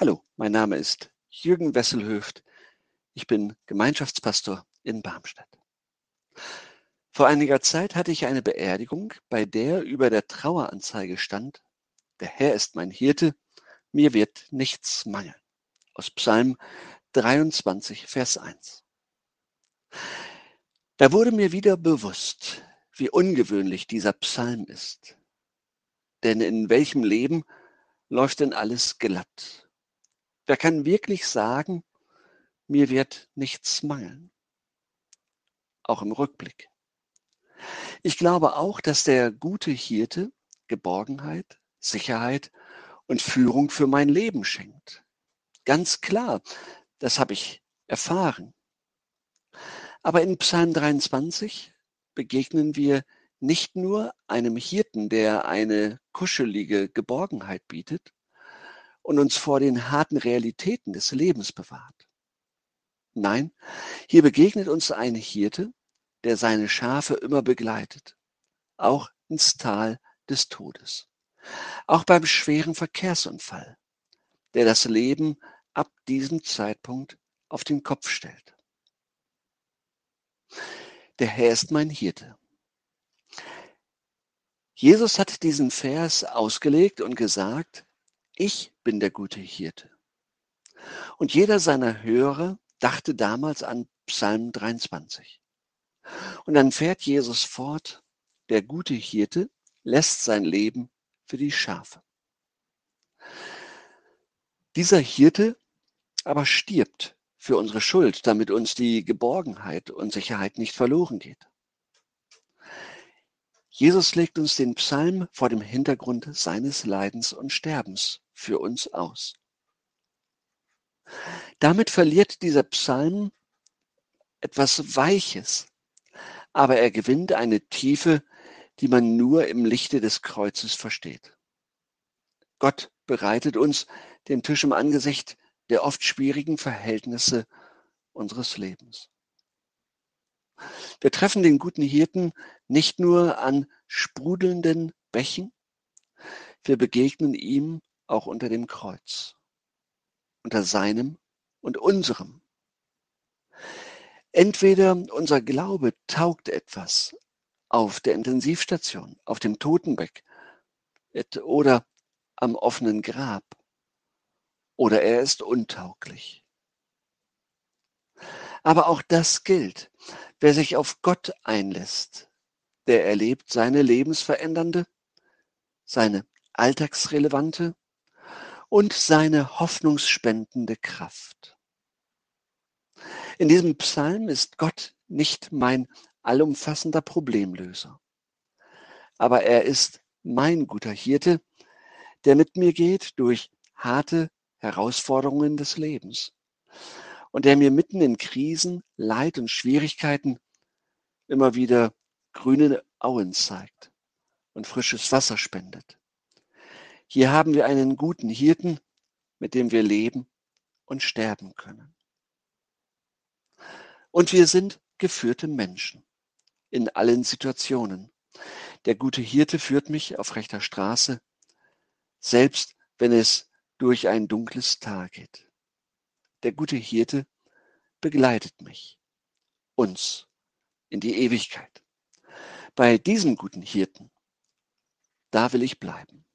Hallo, mein Name ist Jürgen Wesselhöft. Ich bin Gemeinschaftspastor in Barmstedt. Vor einiger Zeit hatte ich eine Beerdigung, bei der über der Traueranzeige stand, der Herr ist mein Hirte, mir wird nichts mangeln. Aus Psalm 23, Vers 1. Da wurde mir wieder bewusst, wie ungewöhnlich dieser Psalm ist. Denn in welchem Leben läuft denn alles glatt? Wer kann wirklich sagen, mir wird nichts mangeln? Auch im Rückblick. Ich glaube auch, dass der gute Hirte Geborgenheit, Sicherheit und Führung für mein Leben schenkt. Ganz klar, das habe ich erfahren. Aber in Psalm 23 begegnen wir nicht nur einem Hirten, der eine kuschelige Geborgenheit bietet, und uns vor den harten Realitäten des Lebens bewahrt. Nein, hier begegnet uns ein Hirte, der seine Schafe immer begleitet, auch ins Tal des Todes, auch beim schweren Verkehrsunfall, der das Leben ab diesem Zeitpunkt auf den Kopf stellt. Der Herr ist mein Hirte. Jesus hat diesen Vers ausgelegt und gesagt, ich bin der gute Hirte. Und jeder seiner Hörer dachte damals an Psalm 23. Und dann fährt Jesus fort, der gute Hirte lässt sein Leben für die Schafe. Dieser Hirte aber stirbt für unsere Schuld, damit uns die Geborgenheit und Sicherheit nicht verloren geht. Jesus legt uns den Psalm vor dem Hintergrund seines Leidens und Sterbens für uns aus. Damit verliert dieser Psalm etwas Weiches, aber er gewinnt eine Tiefe, die man nur im Lichte des Kreuzes versteht. Gott bereitet uns den Tisch im Angesicht der oft schwierigen Verhältnisse unseres Lebens. Wir treffen den guten Hirten nicht nur an sprudelnden Bächen, wir begegnen ihm auch unter dem Kreuz, unter seinem und unserem. Entweder unser Glaube taugt etwas auf der Intensivstation, auf dem Totenbeck oder am offenen Grab, oder er ist untauglich. Aber auch das gilt. Wer sich auf Gott einlässt, der erlebt seine lebensverändernde, seine alltagsrelevante und seine hoffnungsspendende Kraft. In diesem Psalm ist Gott nicht mein allumfassender Problemlöser, aber er ist mein guter Hirte, der mit mir geht durch harte Herausforderungen des Lebens und der mir mitten in Krisen, Leid und Schwierigkeiten immer wieder grüne Auen zeigt und frisches Wasser spendet. Hier haben wir einen guten Hirten, mit dem wir leben und sterben können. Und wir sind geführte Menschen in allen Situationen. Der gute Hirte führt mich auf rechter Straße, selbst wenn es durch ein dunkles Tal geht. Der gute Hirte begleitet mich, uns in die Ewigkeit. Bei diesem guten Hirten, da will ich bleiben.